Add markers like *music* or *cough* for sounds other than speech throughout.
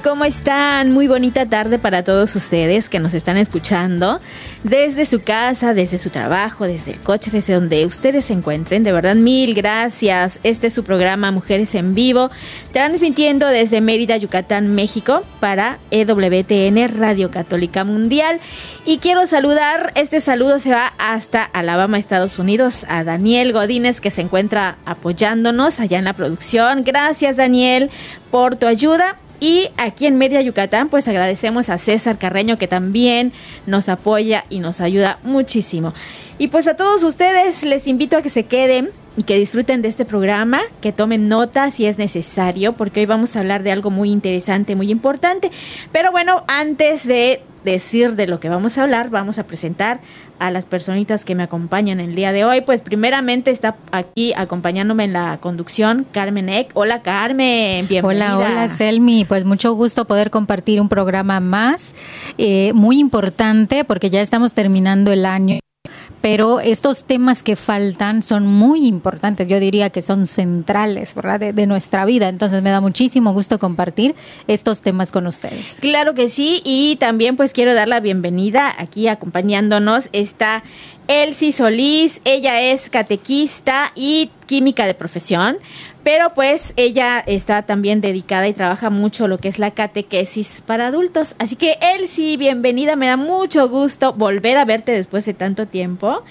¿cómo están? Muy bonita tarde para todos ustedes que nos están escuchando desde su casa, desde su trabajo, desde el coche, desde donde ustedes se encuentren. De verdad, mil gracias. Este es su programa Mujeres en Vivo, transmitiendo desde Mérida, Yucatán, México, para EWTN Radio Católica Mundial. Y quiero saludar, este saludo se va hasta Alabama, Estados Unidos, a Daniel Godínez, que se encuentra apoyándonos allá en la producción. Gracias, Daniel, por tu ayuda. Y aquí en Mérida, Yucatán, pues agradecemos a César Carreño que también nos apoya y nos ayuda muchísimo. Y pues a todos ustedes les invito a que se queden y que disfruten de este programa, que tomen nota si es necesario, porque hoy vamos a hablar de algo muy interesante, muy importante. Pero bueno, antes de decir de lo que vamos a hablar, vamos a presentar a las personitas que me acompañan el día de hoy. Pues primeramente está aquí acompañándome en la conducción Carmen Eck. Hola Carmen, bienvenida. Hola, hola Selmi, pues mucho gusto poder compartir un programa más, eh, muy importante porque ya estamos terminando el año pero estos temas que faltan son muy importantes, yo diría que son centrales, ¿verdad? De, nuestra vida. Entonces me da muchísimo gusto compartir estos temas con ustedes. Claro que sí, y también pues quiero dar la bienvenida aquí acompañándonos está Elsie Solís, ella es catequista y química de profesión, pero pues ella está también dedicada y trabaja mucho lo que es la catequesis para adultos. Así que Elsie, bienvenida, me da mucho gusto volver a verte después de tanto tiempo.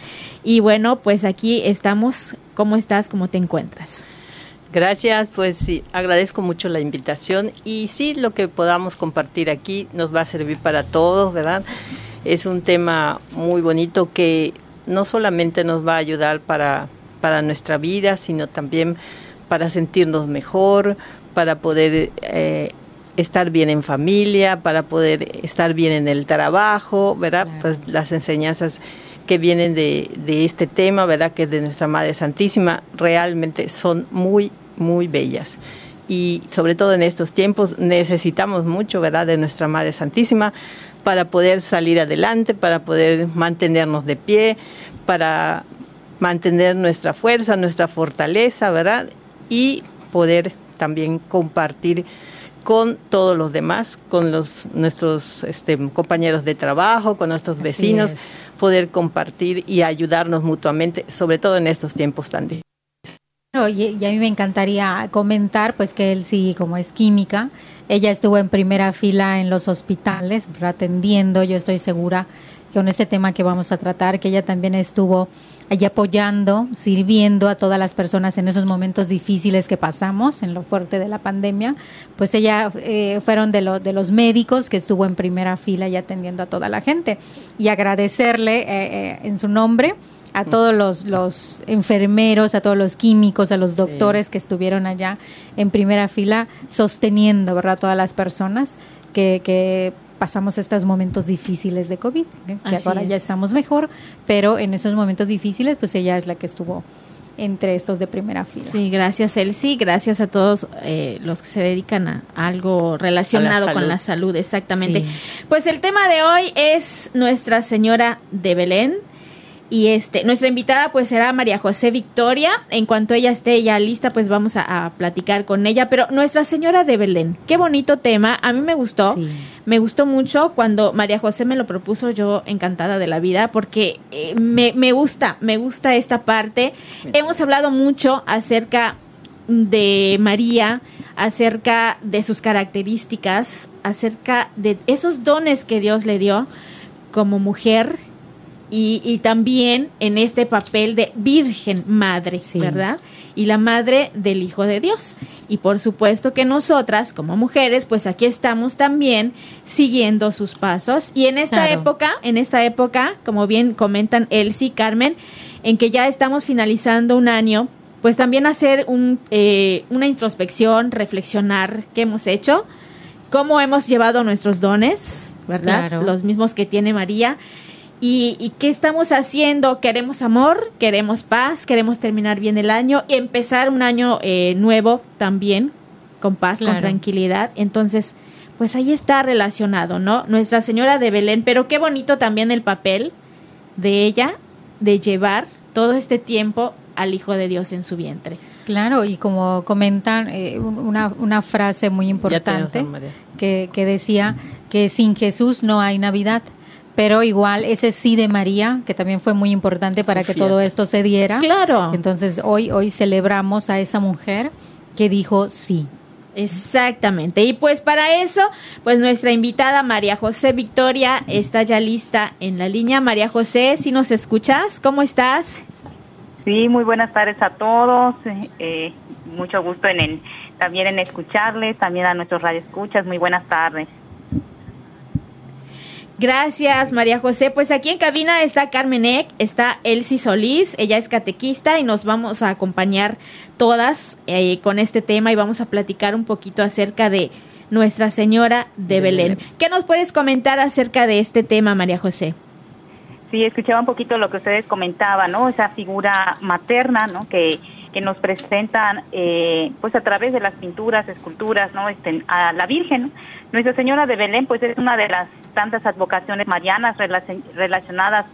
Y bueno, pues aquí estamos. ¿Cómo estás? ¿Cómo te encuentras? Gracias, pues sí, agradezco mucho la invitación y sí, lo que podamos compartir aquí nos va a servir para todos, ¿verdad? Es un tema muy bonito que no solamente nos va a ayudar para, para nuestra vida, sino también para sentirnos mejor, para poder eh, estar bien en familia, para poder estar bien en el trabajo, ¿verdad? Claro. Pues las enseñanzas que vienen de, de, este tema, ¿verdad? Que de nuestra Madre Santísima, realmente son muy, muy bellas. Y sobre todo en estos tiempos necesitamos mucho, ¿verdad? De nuestra Madre Santísima para poder salir adelante, para poder mantenernos de pie, para mantener nuestra fuerza, nuestra fortaleza, ¿verdad? Y poder también compartir con todos los demás, con los, nuestros este, compañeros de trabajo, con nuestros vecinos, poder compartir y ayudarnos mutuamente, sobre todo en estos tiempos tan difíciles. Y, y, a mí me encantaría comentar, pues que él sí, como es química, ella estuvo en primera fila en los hospitales, atendiendo, yo estoy segura con este tema que vamos a tratar, que ella también estuvo allí apoyando, sirviendo a todas las personas en esos momentos difíciles que pasamos, en lo fuerte de la pandemia, pues ella eh, fueron de, lo, de los médicos que estuvo en primera fila y atendiendo a toda la gente. Y agradecerle eh, eh, en su nombre a todos los, los, enfermeros, a todos los químicos, a los doctores sí. que estuvieron allá en primera fila sosteniendo, ¿verdad?, a todas las personas que, que pasamos estos momentos difíciles de COVID, ¿eh? que Así ahora es. ya estamos mejor, pero en esos momentos difíciles, pues ella es la que estuvo entre estos de primera fila. Sí, gracias Elsie, gracias a todos eh, los que se dedican a, algo relacionado la con la salud, exactamente. Sí. Pues el tema de hoy es Nuestra Señora de Belén, y este nuestra invitada pues será María José Victoria. En cuanto ella esté ya lista, pues vamos a, a, platicar con ella. Pero Nuestra Señora de Belén, qué bonito tema. A mí me gustó, sí. me gustó mucho cuando María José me lo propuso. Yo encantada de la vida porque eh, me, me gusta, me gusta esta parte. Hemos hablado mucho acerca de María, acerca de sus características, acerca de esos dones que Dios le dio como mujer y, también en este papel de Virgen Madre, ¿verdad? Y la madre del Hijo de Dios. Y por supuesto que nosotras, como mujeres, pues aquí estamos también siguiendo sus pasos. Y en esta época, en esta época, como bien comentan Elsie, Carmen, en que ya estamos finalizando un año, pues también hacer un, eh, una introspección, reflexionar qué hemos hecho, cómo hemos llevado nuestros dones, ¿verdad? Los mismos que tiene María ¿Y, qué estamos haciendo? Queremos amor, queremos paz, queremos terminar bien el año y empezar un año eh, nuevo también con paz, con tranquilidad. Entonces, pues ahí está relacionado, ¿no? Nuestra Señora de Belén, pero qué bonito también el papel de ella de llevar todo este tiempo al Hijo de Dios en su vientre. Claro, y como comentan, eh, una, una, frase muy importante que, que decía que sin Jesús no hay Navidad pero igual ese sí de María, que también fue muy importante para que todo esto se diera. Claro. Entonces hoy, hoy celebramos a esa mujer que dijo sí. Exactamente. Y pues para eso, pues nuestra invitada María José Victoria está ya lista en la línea. María José, si nos escuchas, ¿cómo estás? Sí, muy buenas tardes a todos. Eh, mucho gusto en, también en escucharles, también a nuestros radioescuchas. Muy buenas tardes. Gracias, María José. Pues aquí en cabina está Carmen Eck, está Elsie Solís, ella es catequista y nos vamos a acompañar todas eh, con este tema y vamos a platicar un poquito acerca de Nuestra Señora de, Belén. ¿Qué nos puedes comentar acerca de este tema, María José? Sí, escuchaba un poquito lo que ustedes comentaban, ¿no? Esa figura materna, ¿no? Que, que nos presentan, eh, pues a través de las pinturas, esculturas, ¿no? Este, a la Virgen. Nuestra Señora de Belén, pues es una de las tantas advocaciones marianas relacionadas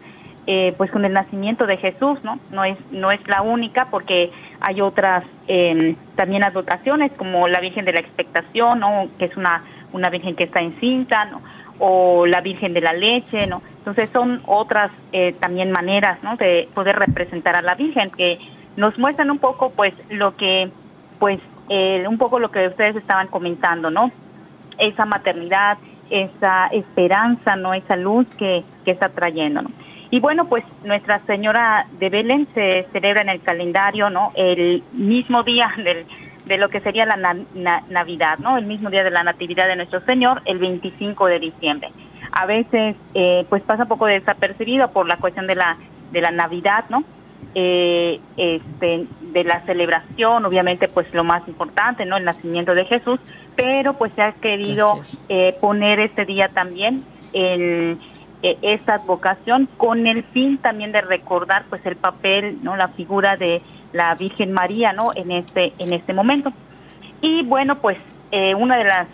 eh, pues con el nacimiento de Jesús, ¿no? No es, no es la única porque hay otras em, también advocaciones como la Virgen de la Expectación, ¿no? Que es una, una Virgen que está encinta, ¿no? O la Virgen de la Leche, ¿no? Entonces son otras eh, también maneras, ¿no? De poder representar a la Virgen que nos muestran un poco pues lo que, pues eh, un poco lo que ustedes estaban comentando, ¿no? Esa maternidad, esa esperanza, ¿no? Esa luz que, que está trayendo, ¿no? Y bueno, pues Nuestra Señora de Belén se celebra en el calendario, ¿no? El mismo día *laughs* del, de lo que sería la Navidad, ¿no? El mismo día de la Natividad de nuestro Señor, el 25 de diciembre. A veces, eh, pues pasa un poco desapercibido por la cuestión de la, de la Navidad, ¿no? Eh, este, de la celebración, obviamente pues lo más importante, ¿no? El nacimiento de Jesús, pero pues se ha querido eh, poner este día también en eh, esta advocación con el fin también de recordar pues el papel, ¿no? La figura de la Virgen María, ¿no? En este, en este momento. Y bueno, pues eh, una de las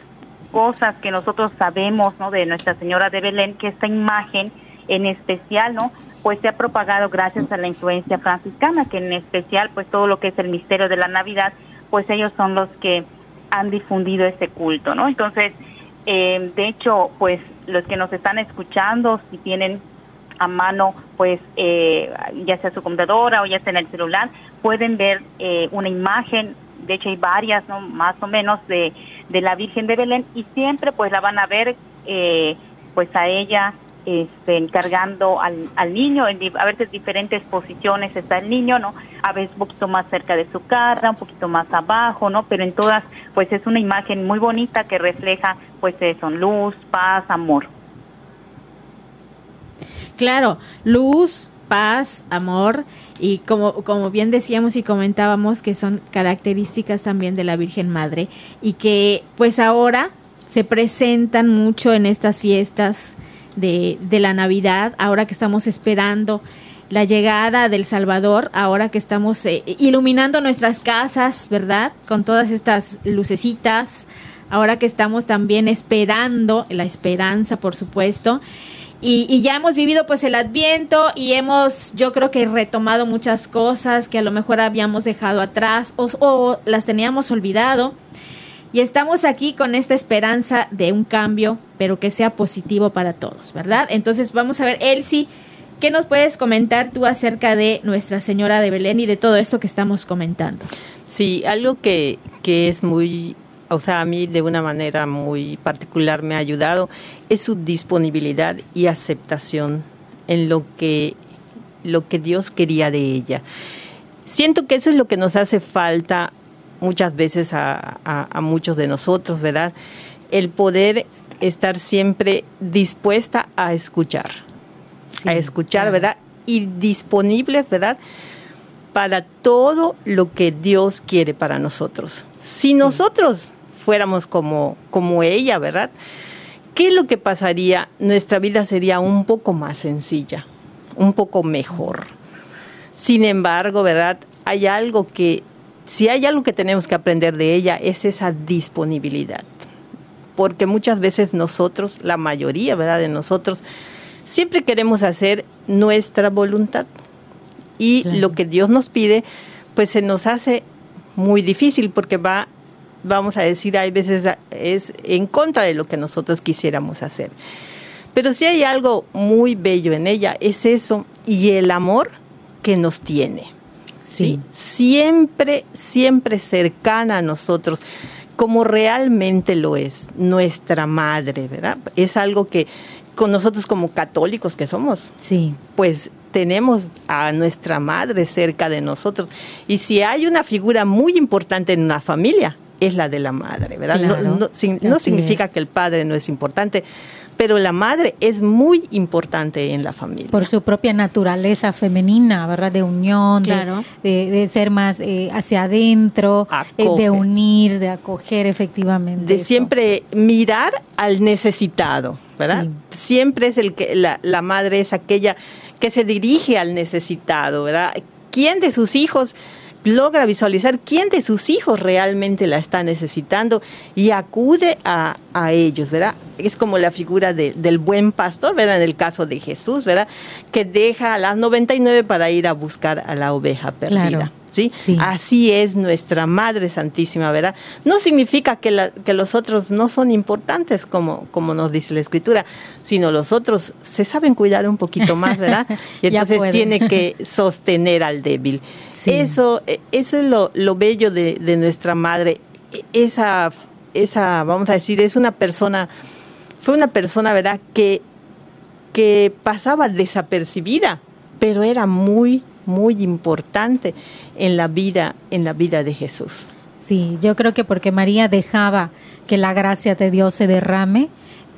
cosas que nosotros sabemos, ¿no? De Nuestra Señora de Belén, que esta imagen en especial, ¿no? Pues se ha propagado gracias a la influencia franciscana, que en especial pues todo lo que es el misterio de la Navidad, pues ellos son los que han difundido ese culto, ¿no? Entonces, eh, de hecho, pues los que nos están escuchando, si tienen a mano, pues eh, ya sea su computadora o ya sea en el celular, pueden ver eh, una imagen, de hecho hay varias, ¿no? Más o menos de, de la Virgen de Belén y siempre pues la van a ver, pues a ella este, encargando al, al niño, en, a veces diferentes posiciones está el niño, ¿no? A veces un poquito más cerca de su cara, un poquito más abajo, ¿no? Pero en todas, pues es una imagen muy bonita que refleja, pues eso, luz, paz, amor. Claro, luz, paz, amor y como, como bien decíamos y comentábamos que son características también de la Virgen Madre y que pues ahora se presentan mucho en estas fiestas de, de la Navidad, ahora que estamos esperando la llegada del Salvador, ahora que estamos eh, iluminando nuestras casas, ¿verdad? Con todas estas lucecitas, ahora que estamos también esperando, la esperanza, por supuesto. Y, y, ya hemos vivido pues el adviento y hemos yo creo que retomado muchas cosas que a lo mejor habíamos dejado atrás o, o las teníamos olvidado y estamos aquí con esta esperanza de un cambio, pero que sea positivo para todos, ¿verdad? Entonces vamos a ver, Elsie, ¿qué nos puedes comentar tú acerca de Nuestra Señora de Belén y de todo esto que estamos comentando? Sí, algo que, que es muy o sea, a mí de una manera muy particular me ha ayudado, es su disponibilidad y aceptación en lo que, lo que Dios quería de ella. Siento que eso es lo que nos hace falta muchas veces a, muchos de nosotros, ¿verdad? El poder estar siempre dispuesta a escuchar, a escuchar, ¿verdad? Y disponibles, ¿verdad? Para todo lo que Dios quiere para nosotros. Si nosotros fuéramos como, como ella, ¿verdad? ¿Qué es lo que pasaría? Nuestra vida sería un poco más sencilla, un poco mejor. Sin embargo, ¿verdad? Hay algo que, si hay algo que tenemos que aprender de ella, es esa disponibilidad. Porque muchas veces nosotros, la mayoría, ¿verdad? De nosotros, siempre queremos hacer nuestra voluntad. Y lo que Dios nos pide, pues se nos hace muy difícil porque va vamos a decir, hay veces es en contra de lo que nosotros quisiéramos hacer. Pero si hay algo muy bello en ella, es eso y el amor que nos tiene. Sí. Siempre, siempre cercana a nosotros, como realmente lo es nuestra madre, ¿verdad? Es algo que con nosotros como católicos que somos, sí. pues tenemos a nuestra madre cerca de nosotros. Y si hay una figura muy importante en una familia, es la de la madre, ¿verdad? no, significa que el padre no es importante, pero la madre es muy importante en la familia. Por su propia naturaleza femenina, ¿verdad? De unión, de, ser más eh, hacia adentro, eh, de unir, de acoger efectivamente. De siempre mirar al necesitado, ¿verdad? Siempre es el que la, la madre es aquella que se dirige al necesitado, ¿verdad? ¿Quién de sus hijos logra visualizar quién de sus hijos realmente la está necesitando y acude a, ellos, ¿verdad? Es como la figura del buen pastor, ¿verdad? En el caso de Jesús, ¿verdad? Que deja a las 99 para ir a buscar a la oveja perdida. ¿Sí? Así es nuestra Madre Santísima, ¿verdad? No significa que, que los otros no son importantes, como, como nos dice la Escritura, sino los otros se saben cuidar un poquito más, ¿verdad? *laughs* Y entonces tiene que *laughs* sostener al débil. Eso, eh, eso es lo, lo bello de, de, nuestra Madre. E, esa, esa, vamos a decir, es una persona, fue una persona, ¿verdad?, que, que pasaba desapercibida, pero era muy muy importante en la vida, en la vida de Jesús. Sí, yo creo que porque María dejaba que la gracia de Dios se derrame,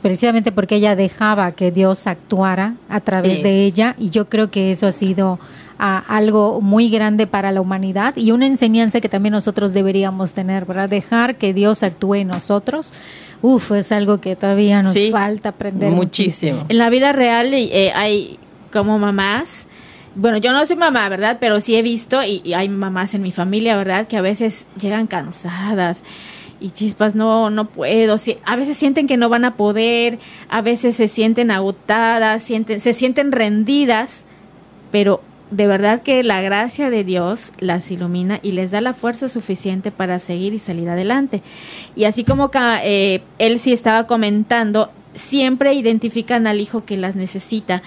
precisamente porque ella dejaba que Dios actuara a través de ella, y yo creo que eso ha sido ah, algo muy grande para la humanidad y una enseñanza que también nosotros deberíamos tener, ¿verdad? Dejar que Dios actúe en nosotros. Uf, es algo que todavía nos falta aprender muchísimo. En la vida real eh, hay como mamás bueno, yo no soy mamá, ¿verdad? Pero sí he visto, y, hay mamás en mi familia, ¿verdad? Que a veces llegan cansadas y chispas, no, no puedo. a veces sienten que no van a poder, a veces se sienten agotadas, sienten, se sienten rendidas, pero de verdad que la gracia de Dios las ilumina y les da la fuerza suficiente para seguir y salir adelante. Y así como eh, él sí estaba comentando, siempre identifican al hijo que las necesita.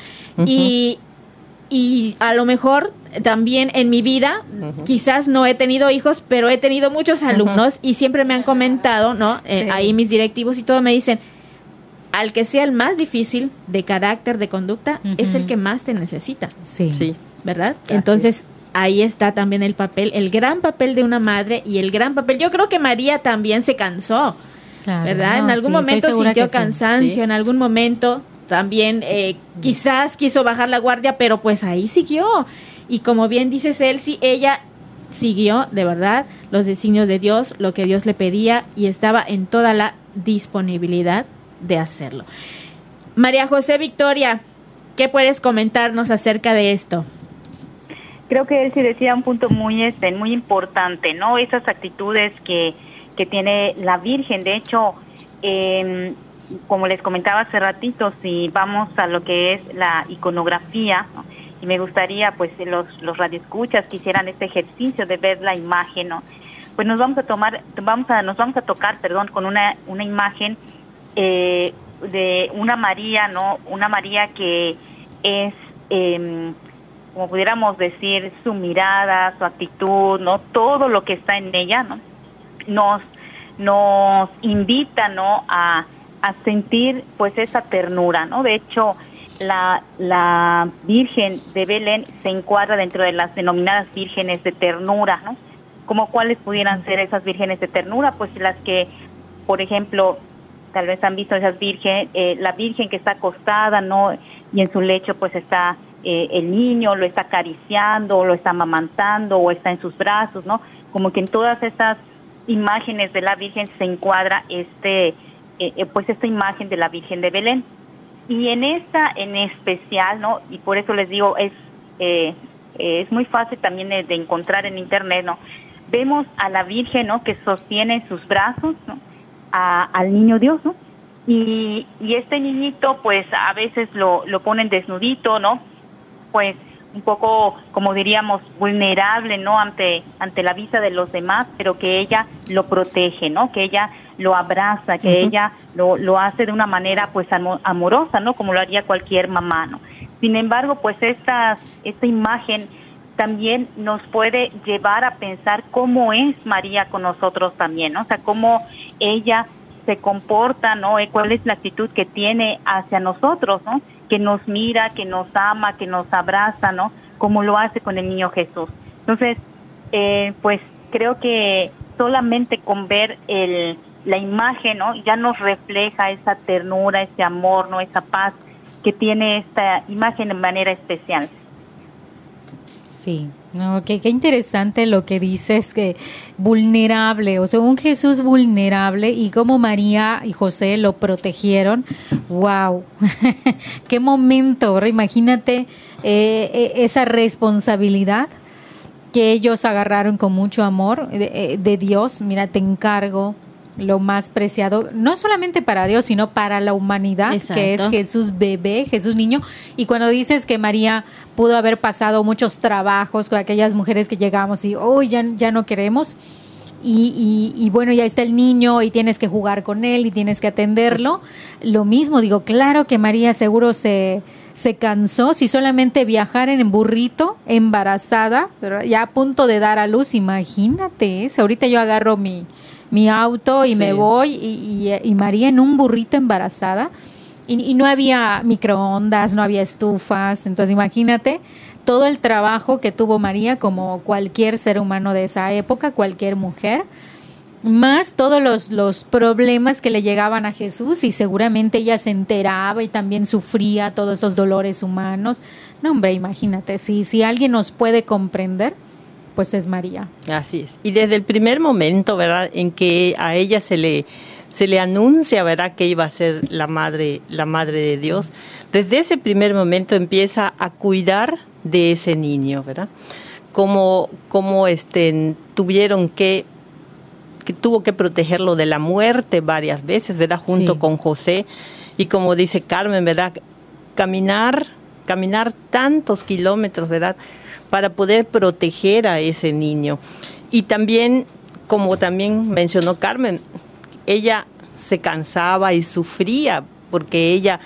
Y y a lo mejor también en mi vida, quizás no he tenido hijos, pero he tenido muchos alumnos y siempre me han comentado, ¿no? Eh, ahí mis directivos y todo me dicen, al que sea el más difícil de carácter, de conducta, es el que más te necesita. Sí. sí. ¿Verdad? Entonces, ahí está también el papel, el gran papel de una madre y el gran papel. Yo creo que María también se cansó. ¿Verdad? en algún momento sintió cansancio, en algún momento también eh, quizás quiso bajar la guardia, pero pues ahí siguió. Y como bien dice Celsi, ella siguió de verdad los designios de Dios, lo que Dios le pedía y estaba en toda la disponibilidad de hacerlo. María José Victoria, ¿qué puedes comentarnos acerca de esto? Creo que él sí decía un punto muy este, muy importante, ¿no? Esas actitudes que, que tiene la Virgen. De hecho, eh, como les comentaba hace ratito, si vamos a lo que es la iconografía, y me gustaría pues los, los radioescuchas que hicieran este ejercicio de ver la imagen, ¿no? pues nos vamos a tomar, vamos a, nos vamos a tocar, perdón, con una, una imagen eh, de una María, ¿no? Una María que es em, como pudiéramos decir, su mirada, su actitud, ¿no? Todo lo que está en ella, ¿no? Nos, nos invita, ¿no? A, a sentir, pues, esa ternura, ¿no? De hecho, la, la Virgen de Belén se encuadra dentro de las denominadas vírgenes de ternura, ¿no? Como cuáles pudieran ser esas vírgenes de ternura, pues las que, por ejemplo, tal vez han visto esas vírgenes, eh, la virgen que está acostada, ¿no? Y en su lecho pues está eh, el niño, lo está acariciando, lo está amamantando o está en sus brazos, ¿no? Como que en todas estas imágenes de la virgen se encuadra este, eh, pues esta imagen de la Virgen de Belén. Y en esta en especial, ¿no? Y por eso les digo, es, eh, es muy fácil también de, encontrar en internet, ¿no? Vemos a la Virgen, ¿no? Que sostiene en sus brazos, ¿no? al niño Dios, ¿no? Y, y este niñito, pues a veces lo, lo ponen desnudito, ¿no? Pues un poco, como diríamos, vulnerable, ¿no? Ante, ante la vista de los demás, pero que ella lo protege, ¿no? Que ella lo abraza, que ella lo, lo hace de una manera pues amorosa, ¿no? Como lo haría cualquier mamá, ¿no? Sin embargo, pues esta, esta imagen también nos puede llevar a pensar cómo es María con nosotros también, ¿no? O sea, cómo ella se comporta, ¿no? Eh, ¿Cuál es la actitud que tiene hacia nosotros, ¿no? Que nos mira, que nos ama, que nos abraza, ¿no? Como lo hace con el niño Jesús. Entonces, eh, pues creo que solamente con ver el, la imagen, ¿no? Ya nos refleja esa ternura, ese amor, ¿no? Esa paz que tiene esta imagen de manera especial. Sí, no, qué, interesante lo que dices, que vulnerable, o sea, un Jesús vulnerable y como María y José lo protegieron, wow, *laughs* qué momento, imagínate eh, eh, esa responsabilidad que ellos agarraron con mucho amor de, eh, de Dios, mira, te encargo, lo más preciado, no solamente para Dios, sino para la humanidad, que es Jesús bebé, Jesús niño. Y cuando dices que María pudo haber pasado muchos trabajos con aquellas mujeres que llegamos y, hoy ya, ya no queremos, y, y, bueno, ya está el niño y tienes que jugar con él y tienes que atenderlo. Lo mismo, digo, claro que María seguro se, se cansó si solamente viajar en burrito, embarazada, pero ya a punto de dar a luz, imagínate, ahorita yo agarro mi, mi auto y me voy y, María en un burrito embarazada. Y, no había microondas, no había estufas, entonces imagínate todo el trabajo que tuvo María como cualquier ser humano de esa época, cualquier mujer, más todos los, los problemas que le llegaban a Jesús y seguramente ella se enteraba y también sufría todos esos dolores humanos. No, hombre, imagínate, si, si alguien nos puede comprender, pues es María. Así es. Y desde el primer momento, ¿verdad?, en que a ella se le se le anuncia, ¿verdad?, que iba a ser la madre, la madre de Dios. Desde ese primer momento empieza a cuidar de ese niño, ¿verdad? Como, como este, tuvieron que, que tuvo que protegerlo de la muerte varias veces, ¿verdad? Junto con José. Y como dice Carmen, ¿verdad? Caminar, caminar tantos kilómetros, ¿verdad? Para poder proteger a ese niño. Y también, como también mencionó Carmen, ella se cansaba y sufría porque ella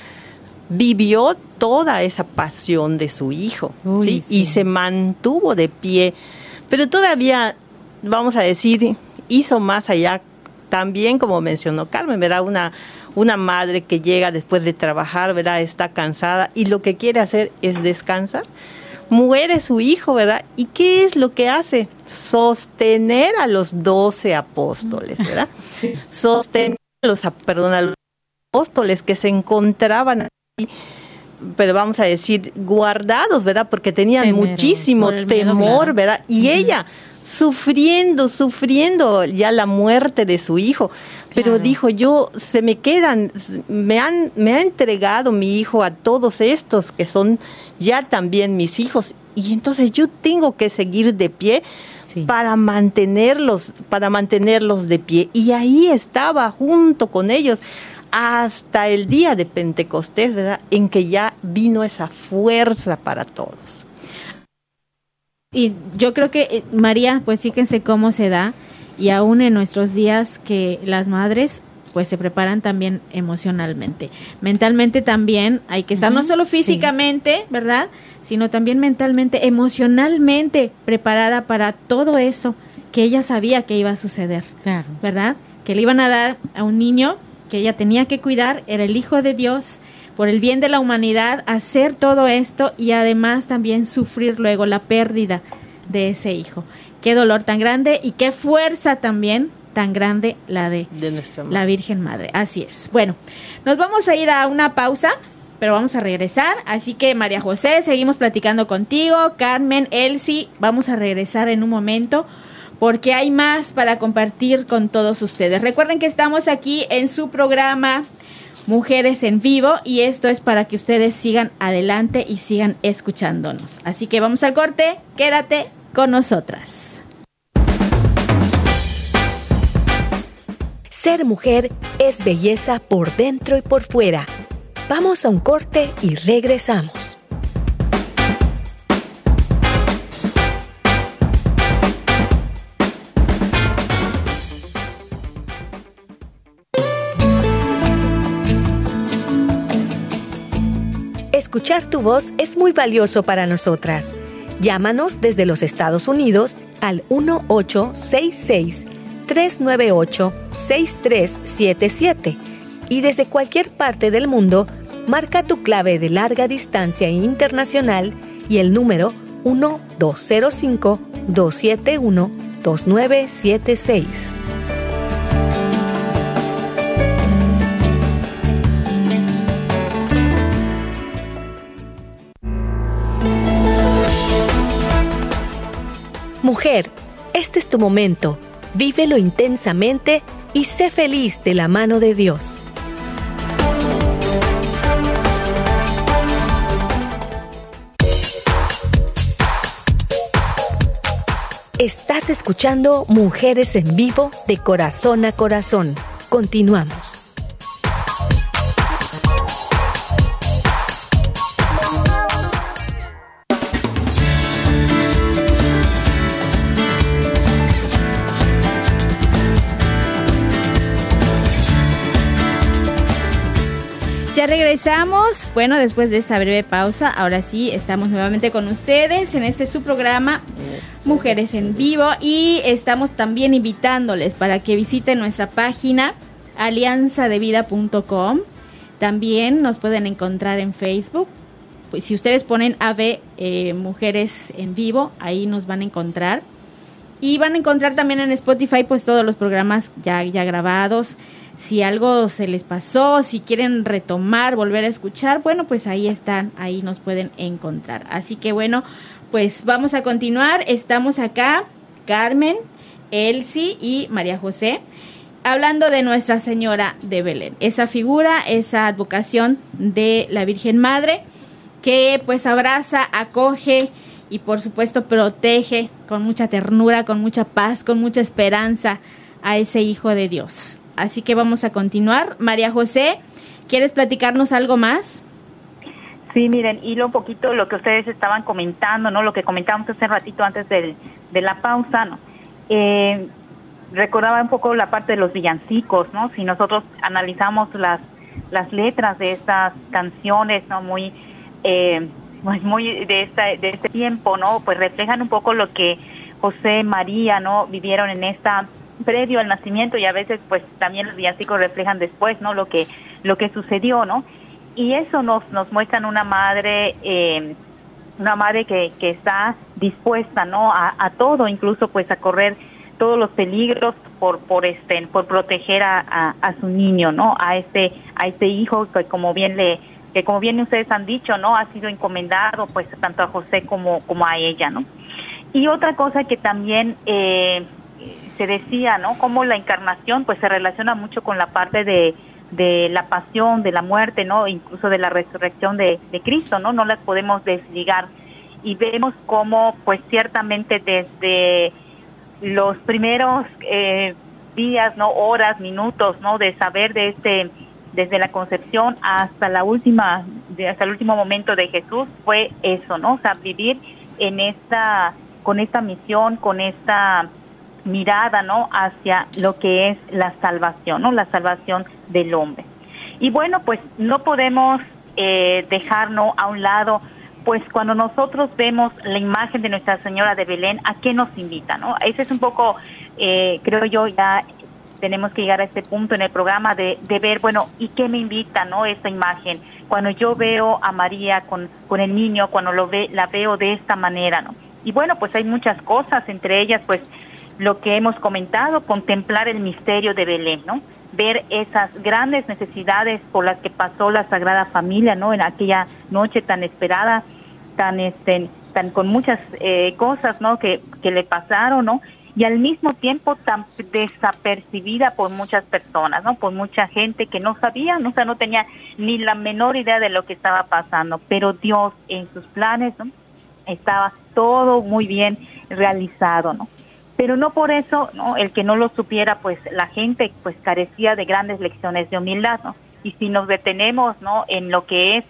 vivió toda esa pasión de su hijo y se mantuvo de pie, pero todavía, vamos a decir, hizo más allá, también como mencionó Carmen, ¿verdad? Una, una madre que llega después de trabajar, ¿verdad? Está cansada y lo que quiere hacer es descansar muere su hijo, ¿verdad? ¿Y qué es lo que hace? Sostener a los doce apóstoles, ¿verdad? *laughs* Sí. Sostener a los, perdón, a los apóstoles que se encontraban ahí pero vamos a decir, guardados, ¿verdad? Porque tenían muchísimo temor, ¿verdad? Y ella sufriendo, sufriendo ya la muerte de su hijo. Pero dijo, yo se me quedan, me han, me ha entregado mi hijo a todos estos que son ya también mis hijos. Y entonces yo tengo que seguir de pie para mantenerlos, para mantenerlos de pie. Y ahí estaba junto con ellos hasta el día de Pentecostés, ¿verdad? En que ya vino esa fuerza para todos. Y yo creo que eh, María, pues fíjense cómo se da y aún en nuestros días que las madres pues se preparan también emocionalmente. Mentalmente también hay que estar no solo físicamente, ¿verdad? Sino también mentalmente, emocionalmente preparada para todo eso que ella sabía que iba a suceder, ¿verdad? Que le iban a dar a un niño que ella tenía que cuidar, era el Hijo de Dios, por el bien de la humanidad, hacer todo esto y además también sufrir luego la pérdida de ese hijo. Qué dolor tan grande y qué fuerza también tan grande la de, la Virgen Madre. Así es. Bueno, nos vamos a ir a una pausa, pero vamos a regresar. Así que María José, seguimos platicando contigo. Carmen, Elsie, vamos a regresar en un momento porque hay más para compartir con todos ustedes. Recuerden que estamos aquí en su programa Mujeres en Vivo y esto es para que ustedes sigan adelante y sigan escuchándonos. Así que vamos al corte, quédate con nosotras. Ser mujer es belleza por dentro y por fuera. Vamos a un corte y regresamos. Escuchar tu voz es muy valioso para nosotras. Llámanos desde los Estados Unidos al 1866 398-6377 y desde cualquier parte del mundo, marca tu clave de larga distancia internacional y el número 1205-271-2976. Mujer, este es tu momento vívelo intensamente y sé feliz de la mano de Dios. Estás escuchando Mujeres en Vivo de Corazón a Corazón. Continuamos. Regresamos. Bueno, después de esta breve pausa, ahora sí estamos nuevamente con ustedes en este su programa Mujeres en Vivo y estamos también invitándoles para que visiten nuestra página alianzadevida.com. También nos pueden encontrar en Facebook. Pues si ustedes ponen AV eh, Mujeres en Vivo, ahí nos van a encontrar. Y van a encontrar también en Spotify pues todos los programas ya, ya grabados si algo se les pasó, si quieren retomar, volver a escuchar, bueno, pues ahí están, ahí nos pueden encontrar. Así que bueno, pues vamos a continuar. Estamos acá, Carmen, Elsie y María José, hablando de Nuestra Señora de Belén, esa figura, esa advocación de la Virgen Madre que pues abraza, acoge y por supuesto protege con mucha ternura, con mucha paz, con mucha esperanza a ese Hijo de Dios. Así que vamos a continuar. María José, ¿quieres platicarnos algo más? Sí, miren, hilo un poquito lo que ustedes estaban comentando, ¿no? Lo que comentábamos hace ratito antes de, la pausa, ¿no? Eh, recordaba un poco la parte de los villancicos, ¿no? Si nosotros analizamos las, las letras de estas canciones, ¿no? Muy, eh, muy de, esta, de este tiempo, ¿no? Pues reflejan un poco lo que José, María, ¿no? Vivieron en esta previo al nacimiento y a veces pues también los villancicos reflejan después, ¿no? Lo que, lo que sucedió, ¿no? Y eso nos, nos muestran una madre, eh, una madre que, que está dispuesta, ¿no? A, todo, incluso pues a correr todos los peligros por, por este, por proteger a, a, su niño, ¿no? A este, a este hijo que como bien le, que como bien ustedes han dicho, ¿no? Ha sido encomendado pues tanto a José como, como a ella, ¿no? Y otra cosa que también eh, se decía, ¿no? Cómo la encarnación pues se relaciona mucho con la parte de, de la pasión, de la muerte, ¿no? Incluso de la resurrección de, de Cristo, ¿no? No las podemos desligar. Y vemos cómo pues ciertamente desde los primeros eh, días, ¿no? Horas, minutos, ¿no? De saber de este desde la concepción hasta la última hasta el último momento de Jesús fue eso, ¿no? O sea, vivir en esta con esta misión, con esta mirada, ¿no? Hacia lo que es la salvación, ¿no? La salvación del hombre. Y bueno, pues no podemos eh, dejarnos a un lado, pues cuando nosotros vemos la imagen de Nuestra Señora de Belén, ¿a qué nos invita, no? Ese es un poco, eh, creo yo, ya tenemos que llegar a este punto en el programa de, de ver, bueno, ¿y qué me invita, no? Esta imagen. Cuando yo veo a María con, con el niño, cuando lo ve, la veo de esta manera, ¿no? Y bueno, pues hay muchas cosas, entre ellas, pues lo que hemos comentado, contemplar el misterio de Belén, ¿no? Ver esas grandes necesidades por las que pasó la Sagrada Familia, ¿no? En aquella noche tan esperada, tan este, tan con muchas eh, cosas, ¿no? Que, que le pasaron, ¿no? Y al mismo tiempo tan desapercibida por muchas personas, ¿no? Por mucha gente que no sabía, ¿no? o sea, no tenía ni la menor idea de lo que estaba pasando, pero Dios en sus planes, ¿no? Estaba todo muy bien realizado, ¿no? Pero no por eso, ¿no? El que no lo supiera, pues la gente pues carecía de grandes lecciones de humildad, ¿no? Y si nos detenemos, ¿no? En lo que es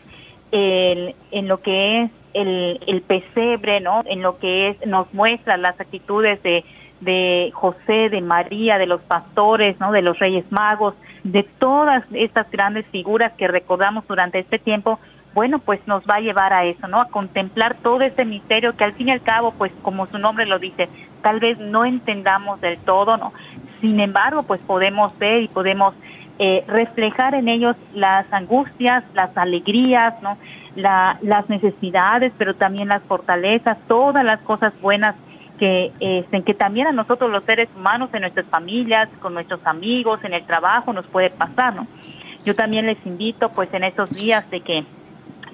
el, en lo que es el, el pesebre, ¿no? En lo que es, nos muestra las actitudes de, de José, de María, de los pastores, ¿no? De los Reyes Magos, de todas estas grandes figuras que recordamos durante este tiempo, bueno, pues nos va a llevar a eso, ¿no? A contemplar todo ese misterio que al fin y al cabo, pues como su nombre lo dice, tal vez no entendamos del todo, ¿no? Sin embargo, pues podemos ver y podemos eh, reflejar en ellos las angustias, las alegrías, ¿no? La, las necesidades, pero también las fortalezas, todas las cosas buenas que, este, que también a nosotros los seres humanos, en nuestras familias, con nuestros amigos, en el trabajo, nos puede pasar, ¿no? Yo también les invito, pues en esos días de que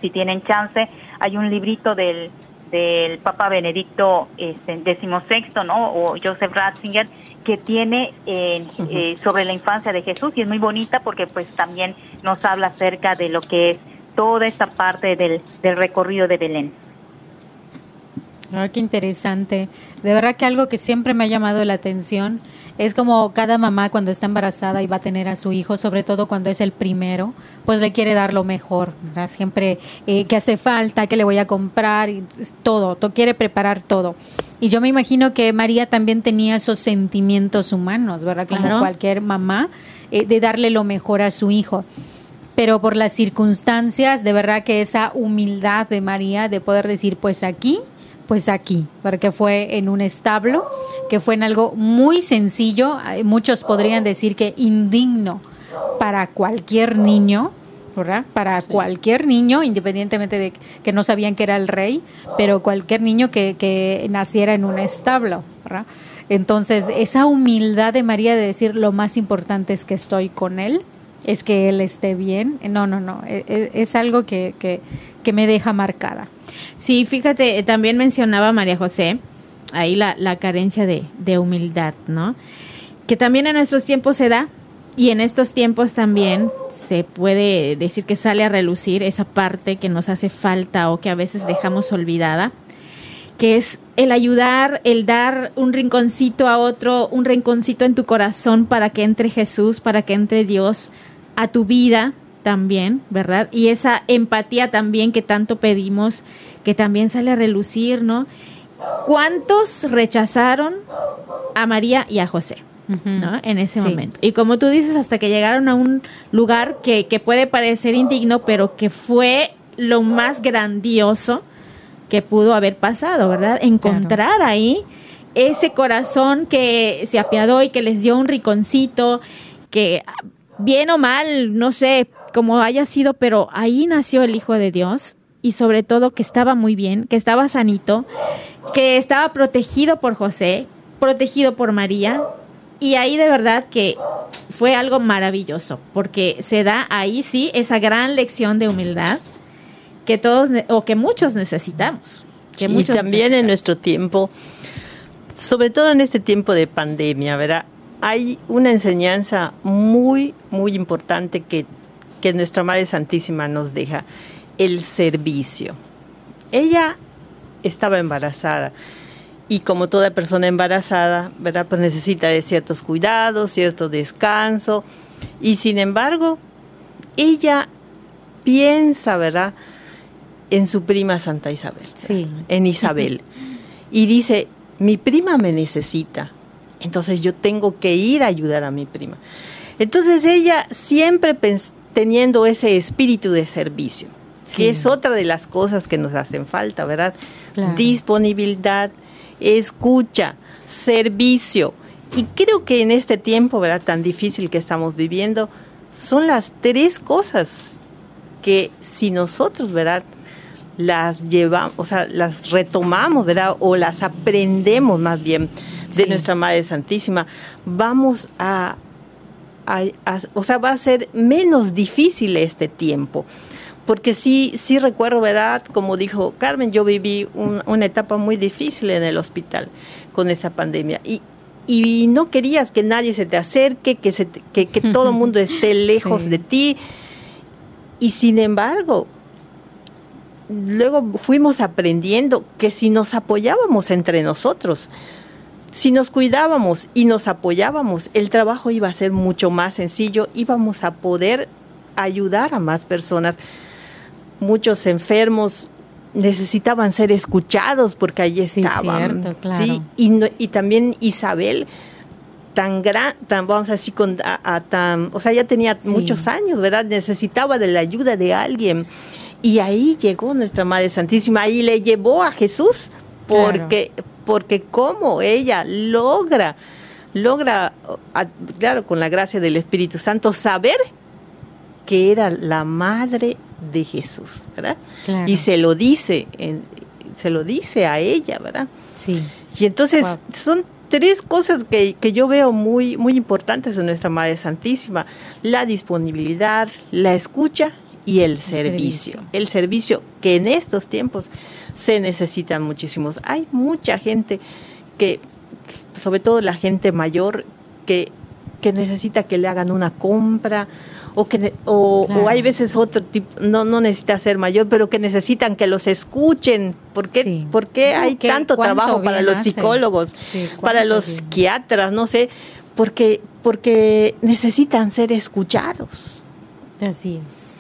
si tienen chance, hay un librito del, del Papa Benedicto este, XVI, ¿no? O Joseph Ratzinger, que tiene eh, sobre la infancia de Jesús y es muy bonita porque pues también nos habla acerca de lo que es toda esta parte del, del recorrido de Belén. Ah, qué interesante. De verdad que algo que siempre me ha llamado la atención es como cada mamá cuando está embarazada y va a tener a su hijo, sobre todo cuando es el primero, pues le quiere dar lo mejor, ¿verdad? Siempre eh, que hace falta, que le voy a comprar, y todo, todo, quiere preparar todo. Y yo me imagino que María también tenía esos sentimientos humanos, ¿verdad? Como cualquier mamá, eh, de darle lo mejor a su hijo pero por las circunstancias, de verdad que esa humildad de María de poder decir, pues aquí pues aquí, porque fue en un establo, que fue en algo muy sencillo, muchos podrían decir que indigno para cualquier niño, ¿verdad? Para cualquier niño, independientemente de que no sabían que era el rey, pero cualquier niño que, que naciera en un establo, ¿verdad? Entonces, esa humildad de María de decir lo más importante es que estoy con él, es que él esté bien, no, no, no, es, e, es algo que, que, que me deja marcada. Sí, fíjate, también mencionaba María José ahí la, la carencia de, de, humildad, ¿no? Que también en nuestros tiempos se da y en estos tiempos también se puede decir que sale a relucir esa parte que nos hace falta o que a veces dejamos olvidada, que es el ayudar, el dar un rinconcito a otro, un rinconcito en tu corazón para que entre Jesús, para que entre Dios a tu vida, también, ¿verdad? Y esa empatía también que tanto pedimos, que también sale a relucir, ¿no? ¿Cuántos rechazaron a María y a José? ¿no? En ese momento. Y como tú dices, hasta que llegaron a un lugar que, que puede parecer indigno, pero que fue lo más grandioso que pudo haber pasado, ¿verdad? Encontrar ahí ese corazón que se apiadó y que les dio un riconcito, que bien o mal, no sé, como haya sido, pero ahí nació el Hijo de Dios y sobre todo que estaba muy bien, que estaba sanito, que estaba protegido por José, protegido por María. Y ahí de verdad que fue algo maravilloso porque se da ahí sí esa gran lección de humildad que todos o que muchos necesitamos. Que y también en nuestro tiempo, sobre todo en este tiempo de pandemia, ¿verdad? Hay una enseñanza muy, muy importante que que nuestra Madre Santísima nos deja, el servicio. Ella estaba embarazada y como toda persona embarazada, ¿verdad? Pues necesita de ciertos cuidados, cierto descanso y sin embargo, ella piensa, ¿verdad? En su prima Santa Isabel, sí. en Isabel. *laughs* y dice, mi prima me necesita entonces yo tengo que ir a ayudar a mi prima. Entonces ella siempre teniendo ese espíritu de servicio, que es otra de las cosas que nos hacen falta, ¿verdad? Disponibilidad, escucha, servicio. Y creo que en este tiempo, ¿verdad? Tan difícil que estamos viviendo, son las tres cosas que si nosotros, ¿verdad? Las llevamos, o sea, las retomamos, ¿verdad? O las aprendemos más bien de nuestra Madre Santísima, vamos a, o sea, va a ser menos difícil este tiempo. Porque sí, sí recuerdo, ¿verdad? Como dijo Carmen, yo viví una etapa muy difícil en el hospital con esa pandemia. Y, y no querías que nadie se te acerque, que, se, que, todo el *laughs* mundo esté lejos de ti. Y sin embargo, luego fuimos aprendiendo que si nos apoyábamos entre nosotros, si nos cuidábamos y nos apoyábamos, el trabajo iba a ser mucho más sencillo, íbamos a poder ayudar a más personas. Muchos enfermos necesitaban ser escuchados porque allí estaban. Sí, y, también Isabel tan gran, tan vamos a decir con tan, o sea, ya tenía muchos años, ¿verdad? Necesitaba de la ayuda de alguien. Y ahí llegó nuestra Madre Santísima y le llevó a Jesús porque porque cómo ella logra logra claro, con la gracia del Espíritu Santo saber que era la madre de Jesús, ¿verdad? Y se lo dice, se lo dice a ella, ¿verdad? Sí. Y entonces son tres cosas que, que, yo veo muy, muy importantes en nuestra Madre Santísima. La disponibilidad, la escucha y el, servicio. El servicio que en estos tiempos se necesita muchísimos. Hay mucha gente que, sobre todo la gente mayor, que, que necesita que le hagan una compra o que o, hay veces otro tipo no no necesita ser mayor pero que necesitan que los escuchen. ¿por qué, hay tanto trabajo para los psicólogos para los psiquiatras no sé porque porque necesitan ser escuchados. Así es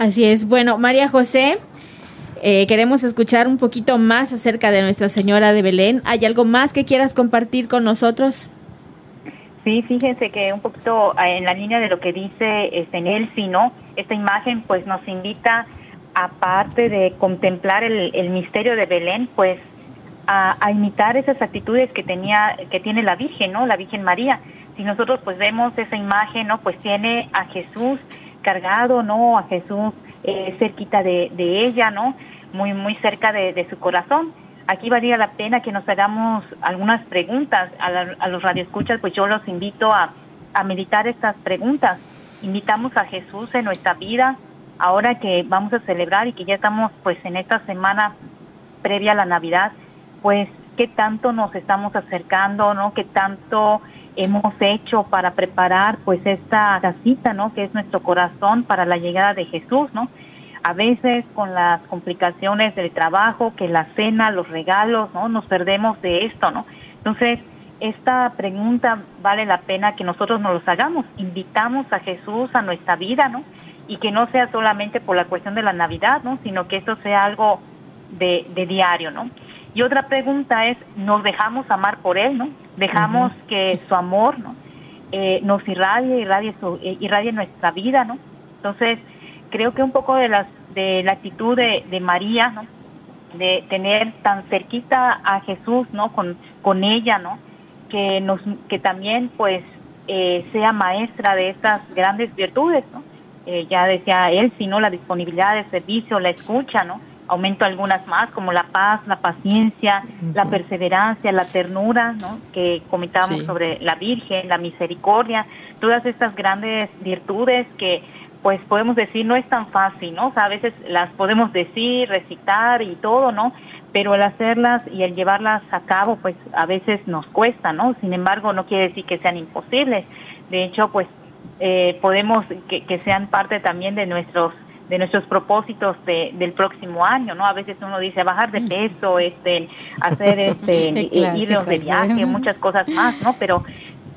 así es bueno María José eh, queremos escuchar un poquito más acerca de Nuestra Señora de Belén. ¿Hay algo más que quieras compartir con nosotros? Sí, fíjense que un poquito ah, en la línea de lo que dice este, él, ¿no? Esta imagen pues nos invita, aparte de contemplar el, misterio de Belén, pues a, imitar esas actitudes que tenía, que tiene la Virgen, ¿no? La Virgen María. Si nosotros pues vemos esa imagen, ¿no? Pues tiene a Jesús cargado, ¿no? A Jesús eh, cerquita de, de ella, ¿no? Muy, muy cerca de, su corazón aquí valía la pena que nos hagamos algunas preguntas a, los radioescuchas, pues yo los invito a, a meditar estas preguntas. Invitamos a Jesús en nuestra vida, ahora que vamos a celebrar y que ya estamos pues en esta semana previa a la Navidad, pues qué tanto nos estamos acercando, ¿no? Qué tanto hemos hecho para preparar pues esta casita, ¿no? Que es nuestro corazón para la llegada de Jesús, ¿no? a veces con las complicaciones del trabajo, que la cena, los regalos, ¿no? Nos perdemos de esto, ¿no? Entonces, esta pregunta vale la pena que nosotros nos los hagamos. Invitamos a Jesús a nuestra vida, ¿no? Y que no sea solamente por la cuestión de la Navidad, ¿no? Sino que esto sea algo de, diario, ¿no? Y otra pregunta es, ¿nos dejamos amar por Él, ¿no? Dejamos que su amor, ¿no? Eh, nos irradie, irradie, su, eh, irradie nuestra vida, ¿no? Entonces, creo que un poco de, las, de la actitud de, de María, ¿no? de tener tan cerquita a Jesús, ¿no? Con, con ella, ¿no? Que nos, que también, pues, eh, sea maestra de estas grandes virtudes, ¿no? Eh, ya decía él, sino la disponibilidad de servicio, la escucha, ¿no? Aumento algunas más, como la paz, la paciencia, la perseverancia, la ternura, ¿no? Que comentábamos sobre la Virgen, la misericordia, todas estas grandes virtudes que pues podemos decir no es tan fácil, ¿no? O sea, a veces las podemos decir, recitar y todo, ¿no? Pero el hacerlas y el llevarlas a cabo, pues a veces nos cuesta, ¿no? Sin embargo, no quiere decir que sean imposibles. De hecho, pues eh, podemos que, que, sean parte también de nuestros de nuestros propósitos de, del próximo año, ¿no? A veces uno dice bajar de peso, este, hacer *laughs* este, irnos de viaje, muchas cosas más, ¿no? Pero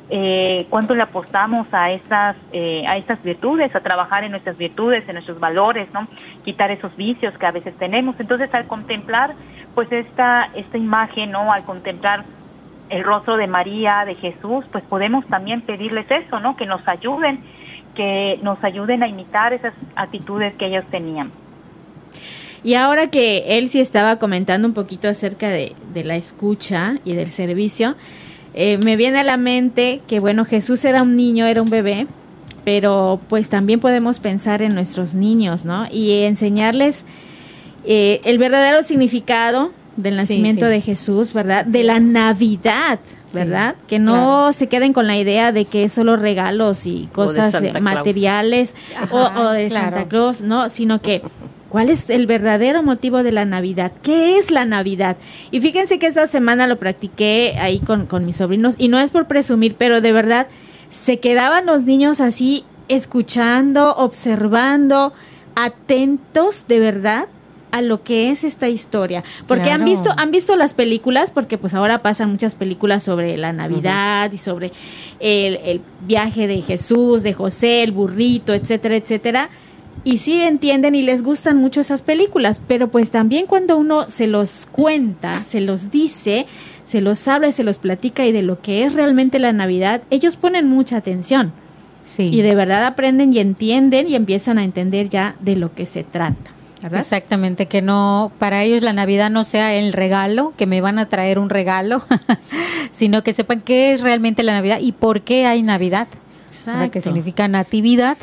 eh, cuánto le apostamos a estas eh, a estas virtudes, a trabajar en nuestras virtudes, en nuestros valores, ¿no? Quitar esos vicios que a veces tenemos. Entonces, al contemplar, pues esta esta imagen, ¿no? Al contemplar el rostro de María, de Jesús, pues podemos también pedirles eso, ¿no? Que nos ayuden, que nos ayuden a imitar esas actitudes que ellos tenían. Y ahora que él sí estaba comentando un poquito acerca de, la escucha y del servicio, eh, me viene a la mente que, bueno, Jesús era un niño, era un bebé, pero pues también podemos pensar en nuestros niños, ¿no? Y enseñarles eh, el verdadero significado del nacimiento de Jesús, ¿verdad? de la Navidad, ¿verdad? que no se queden con la idea de que es solo regalos y cosas eh, materiales o, de Santa Claus, no, sino que ¿Cuál es el verdadero motivo de la Navidad? ¿Qué es la Navidad? Y fíjense que esta semana lo practiqué ahí con, con mis sobrinos y no es por presumir, pero de verdad se quedaban los niños así escuchando, observando, atentos de verdad a lo que es esta historia. Porque han visto, han visto las películas, porque pues ahora pasan muchas películas sobre la Navidad y sobre el, el, viaje de Jesús, de José, el burrito, etcétera, etcétera. Y sí entienden y les gustan mucho esas películas, pero pues también cuando uno se los cuenta, se los dice, se los habla y se los platica y de lo que es realmente la Navidad, ellos ponen mucha atención. Sí. Y de verdad aprenden y entienden y empiezan a entender ya de lo que se trata. Exactamente, que no, para ellos la Navidad no sea el regalo, que me van a traer un regalo, *laughs* sino que sepan qué es realmente la Navidad y por qué hay Navidad. Que significa natividad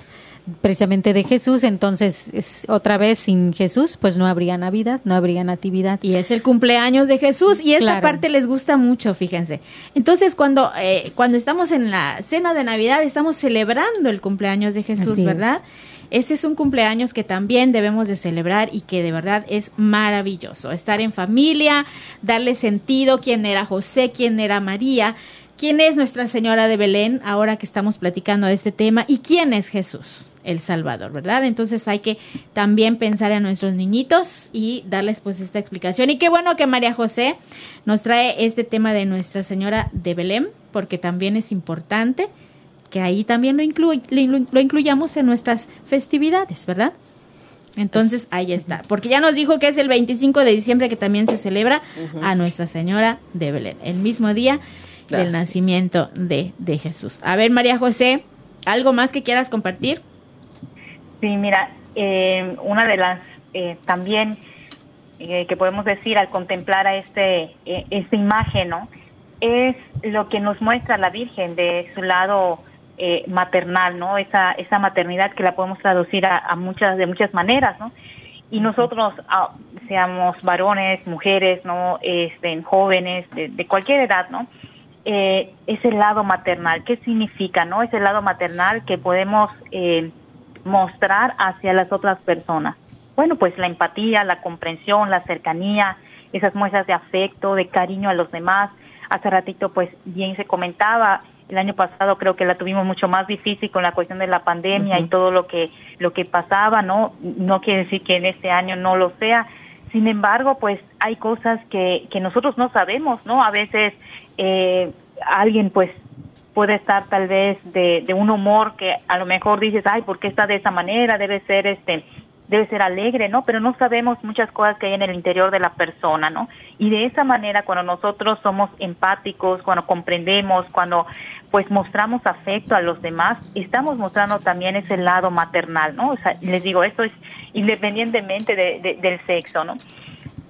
precisamente de Jesús, entonces es, otra vez sin Jesús, pues no habría Navidad, no habría natividad. Y es el cumpleaños de Jesús y esta parte les gusta mucho, fíjense. Entonces cuando, eh, cuando estamos en la cena de Navidad, estamos celebrando el cumpleaños de Jesús, ¿verdad? Este es un cumpleaños que también debemos de celebrar y que de verdad es maravilloso. Estar en familia, darle sentido, quién era José, quién era María, quién es Nuestra Señora de Belén, ahora que estamos platicando de este tema, y quién es Jesús, el Salvador, ¿verdad? Entonces hay que también pensar en nuestros niñitos y darles pues esta explicación. Y qué bueno que María José nos trae este tema de Nuestra Señora de Belén, porque también es importante que ahí también lo, lo incluyamos en nuestras festividades, ¿verdad? Entonces ahí está, porque ya nos dijo que es el 25 de diciembre que también se celebra a Nuestra Señora de Belén, el mismo día del nacimiento de, de, Jesús. A ver, María José, ¿algo más que quieras compartir? Sí, mira, eh, una de las eh, también eh, que podemos decir al contemplar a este, esta imagen, ¿no? Es lo que nos muestra la Virgen de su lado eh, maternal, ¿no? Esa, esa maternidad que la podemos traducir a, muchas, de muchas maneras, ¿no? Y nosotros, ah, seamos varones, mujeres, ¿no? Este, jóvenes, de, cualquier edad, ¿no? Eh, ese lado maternal, ¿qué significa, no? Ese lado maternal que podemos eh, mostrar hacia las otras personas. Bueno, pues la empatía, la comprensión, la cercanía, esas muestras de afecto, de cariño a los demás. Hace ratito, pues bien se comentaba, el año pasado creo que la tuvimos mucho más difícil con la cuestión de la pandemia y todo lo que lo que pasaba, ¿no? No quiere decir que en este año no lo sea. Sin embargo, pues hay cosas que, que nosotros no sabemos, ¿no? A veces eh, alguien pues puede estar tal vez de, de un humor que a lo mejor dices, ay, ¿por qué está de esa manera? Debe ser este debe ser alegre, ¿no? Pero no sabemos muchas cosas que hay en el interior de la persona, ¿no? Y de esa manera, cuando nosotros somos empáticos, cuando comprendemos, cuando pues mostramos afecto a los demás, estamos mostrando también ese lado maternal, ¿no? O sea, les digo, esto es independientemente de, del sexo, ¿no?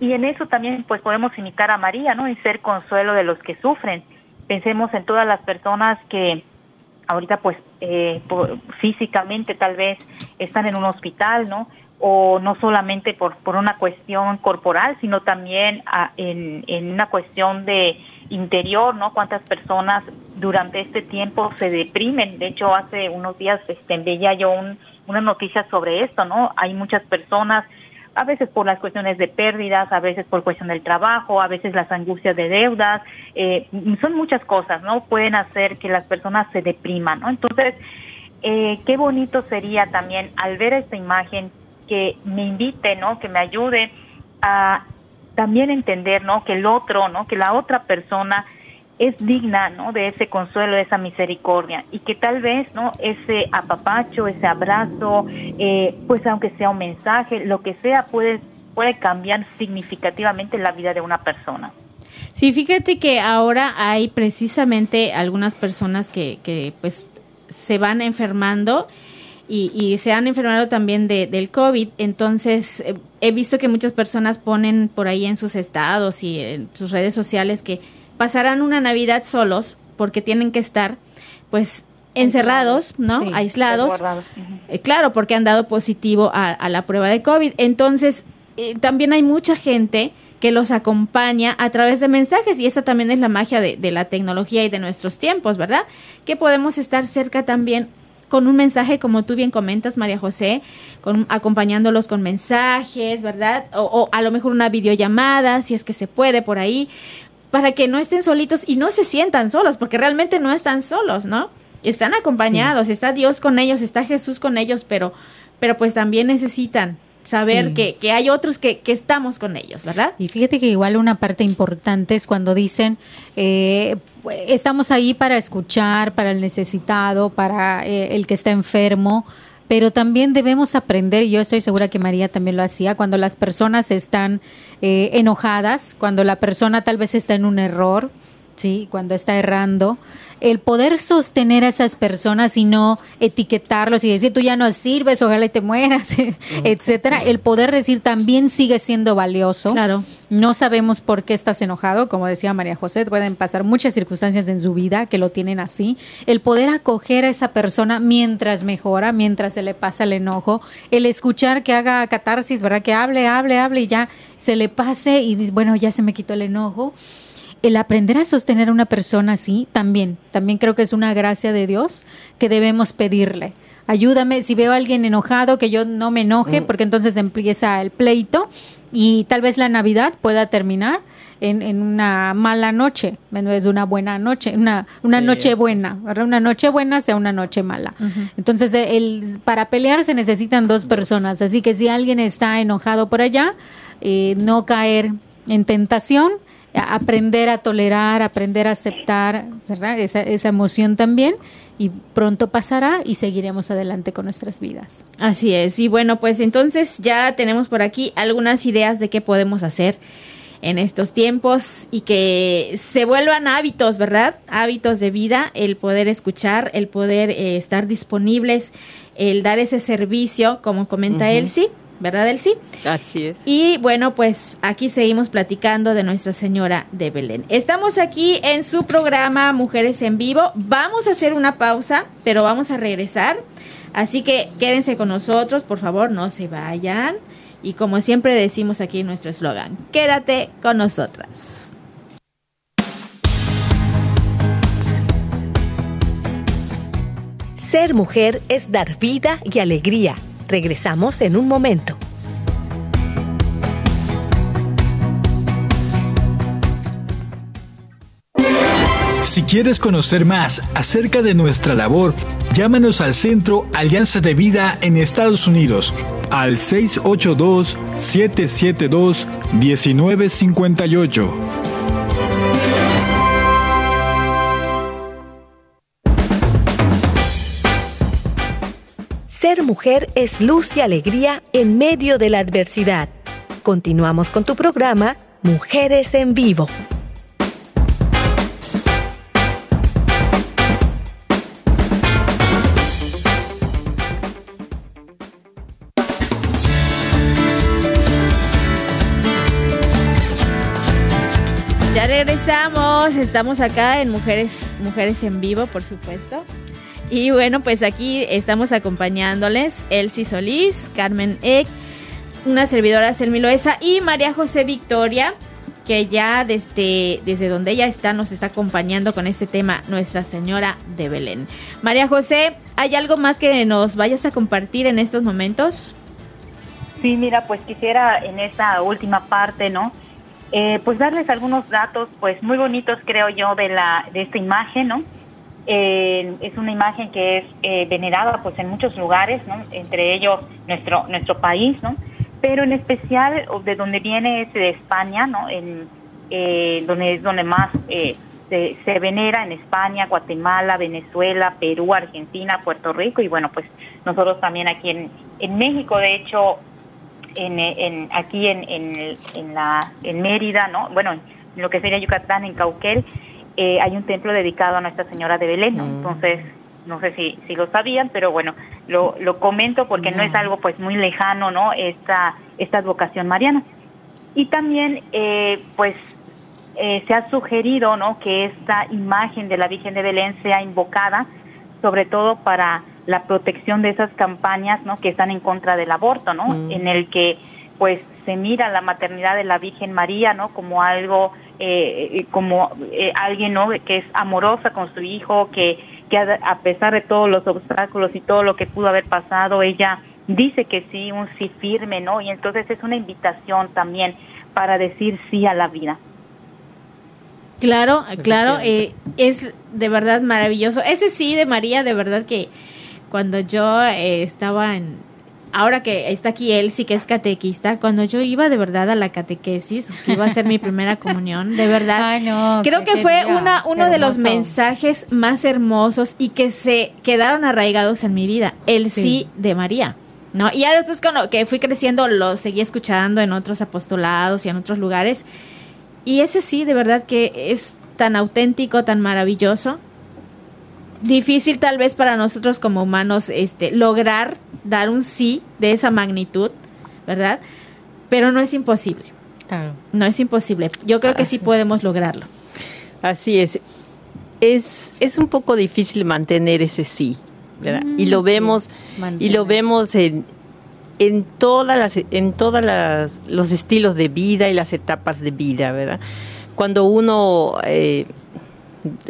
Y en eso también pues podemos imitar a María, ¿no? Y ser consuelo de los que sufren. Pensemos en todas las personas que ahorita pues eh, físicamente tal vez están en un hospital, ¿no? O no solamente por, por una cuestión corporal, sino también ah, en, en una cuestión de interior, ¿no? Cuántas personas durante este tiempo se deprimen. De hecho, hace unos días este, veía yo un, una noticia sobre esto, ¿no? Hay muchas personas, a veces por las cuestiones de pérdidas, a veces por cuestión del trabajo, a veces las angustias de deudas, eh, son muchas cosas, ¿no? Pueden hacer que las personas se depriman, ¿no? Entonces, eh, qué bonito sería también al ver esta imagen que me invite, ¿no? Que me ayude a también entender, ¿no? Que el otro, ¿no? Que la otra persona es digna, ¿no? De ese consuelo, de esa misericordia y que tal vez, ¿no? Ese apapacho, ese abrazo, eh, pues aunque sea un mensaje, lo que sea puede puede cambiar significativamente la vida de una persona. Sí, fíjate que ahora hay precisamente algunas personas que, que pues se van enfermando y, se han enfermado también de, del COVID. Entonces, eh, he visto que muchas personas ponen por ahí en sus estados y en sus redes sociales que pasarán una Navidad solos porque tienen que estar, pues, encerrados, ¿no? Aislados. Eh, claro, porque han dado positivo a, la prueba de COVID. Entonces, eh, también hay mucha gente que los acompaña a través de mensajes y esta también es la magia de, de, la tecnología y de nuestros tiempos, ¿verdad? Que podemos estar cerca también con un mensaje, como tú bien comentas, María José, con, acompañándolos con mensajes, ¿verdad? O, a lo mejor una videollamada, si es que se puede por ahí, para que no estén solitos y no se sientan solos, porque realmente no están solos, ¿no? Están acompañados, está Dios con ellos, está Jesús con ellos, pero, pero pues también necesitan saber que, que, hay otros que, que, estamos con ellos, ¿verdad? Y fíjate que igual una parte importante es cuando dicen, eh, estamos ahí para escuchar, para el necesitado, para eh, el que está enfermo, pero también debemos aprender, y yo estoy segura que María también lo hacía, cuando las personas están eh, enojadas, cuando la persona tal vez está en un error, ¿sí? cuando está errando, el poder sostener a esas personas y no etiquetarlos y decir tú ya no sirves, ojalá te mueras, *laughs* etcétera, el poder decir también sigue siendo valioso. Claro. No sabemos por qué estás enojado, como decía María José, pueden pasar muchas circunstancias en su vida que lo tienen así. El poder acoger a esa persona mientras mejora, mientras se le pasa el enojo, el escuchar que haga catarsis, ¿verdad? Que hable, hable, hable y ya se le pase y bueno, ya se me quitó el enojo el aprender a sostener a una persona así, también, también creo que es una gracia de Dios que debemos pedirle. Ayúdame, si veo a alguien enojado, que yo no me enoje, mm. porque entonces empieza el pleito y tal vez la Navidad pueda terminar en, una mala noche, en vez de una buena noche, una, una noche buena, una noche buena sea una noche mala. Entonces, el, para pelear se necesitan dos personas, así que si alguien está enojado por allá, eh, no caer en tentación, aprender a tolerar, aprender a aceptar Esa, esa emoción también y pronto pasará y seguiremos adelante con nuestras vidas. Así es, y bueno, pues entonces ya tenemos por aquí algunas ideas de qué podemos hacer en estos tiempos y que se vuelvan hábitos, ¿verdad? Hábitos de vida, el poder escuchar, el poder eh, estar disponibles, el dar ese servicio, como comenta él, sí ¿verdad, Elsie? Así es. Y bueno, pues aquí seguimos platicando de Nuestra Señora de Belén. Estamos aquí en su programa Mujeres en Vivo. Vamos a hacer una pausa, pero vamos a regresar. Así que quédense con nosotros, por favor, no se vayan. Y como siempre decimos aquí en nuestro eslogan, quédate con nosotras. Ser mujer es dar vida y alegría Regresamos en un momento. Si quieres conocer más acerca de nuestra labor, llámanos al Centro Alianza de Vida en Estados Unidos al 682-772-1958. Ser mujer es luz y alegría en medio de la adversidad. Continuamos con tu programa Mujeres en Vivo. Ya regresamos, estamos acá en Mujeres, Mujeres en Vivo, por supuesto. Y bueno, pues aquí estamos acompañándoles Elsie Solís, Carmen Eck, una servidora Selmi Loesa y María José Victoria, que ya desde, desde donde ella está nos está acompañando con este tema Nuestra Señora de Belén. María José, ¿hay algo más que nos vayas a compartir en estos momentos? Sí, mira, pues quisiera en esta última parte, ¿no? Eh, pues darles algunos datos, pues muy bonitos creo yo de la de esta imagen, ¿no? Eh, es una imagen que es eh, venerada pues en muchos lugares, ¿no? entre ellos nuestro nuestro país, ¿no? pero en especial de donde viene es de España, ¿no? en, eh, donde es donde más eh, se, se, venera en España, Guatemala, Venezuela, Perú, Argentina, Puerto Rico y bueno pues nosotros también aquí en, en México, de hecho en, en aquí en, en, en la en Mérida, ¿no? Bueno lo que sería Yucatán, en Cauquel, eh, hay un templo dedicado a Nuestra Señora de Belén. ¿no? Mm. Entonces, no sé si, si lo sabían, pero bueno, lo, lo comento porque no. es algo pues muy lejano, ¿no? Esta, esta advocación mariana. Y también, eh, pues, eh, se ha sugerido, ¿no? Que esta imagen de la Virgen de Belén sea invocada, sobre todo para la protección de esas campañas, ¿no? Que están en contra del aborto, ¿no? Mm. En el que, pues, se mira la maternidad de la Virgen María, ¿no? Como algo, eh, como eh, alguien, ¿no? Que es amorosa con su hijo, que, que a, a pesar de todos los obstáculos y todo lo que pudo haber pasado, ella dice que sí, un sí firme, ¿no? Y entonces es una invitación también para decir sí a la vida. Claro, claro, eh, es de verdad maravilloso. Ese sí de María, de verdad que cuando yo eh, estaba en, ahora que está aquí él, sí que es catequista, cuando yo iba de verdad a la catequesis, que iba a ser mi primera comunión, de verdad, Ay, no, creo que fue día, una, uno de los mensajes más hermosos y que se quedaron arraigados en mi vida, el sí, Sí. de María. ¿No? Y ya después cuando que fui creciendo lo seguí escuchando en otros apostolados y en otros lugares. Y ese sí, de verdad que es tan auténtico, tan maravilloso. Difícil tal vez para nosotros como humanos este lograr dar un sí de esa magnitud, ¿verdad? Pero no es imposible. Claro. No es imposible. Yo creo que sí podemos lograrlo. Así es. Es, es un poco difícil mantener ese sí, ¿verdad? y lo vemos, y lo vemos en, en todas las, en todas las, los estilos de vida y las etapas de vida, ¿verdad? Cuando uno, eh,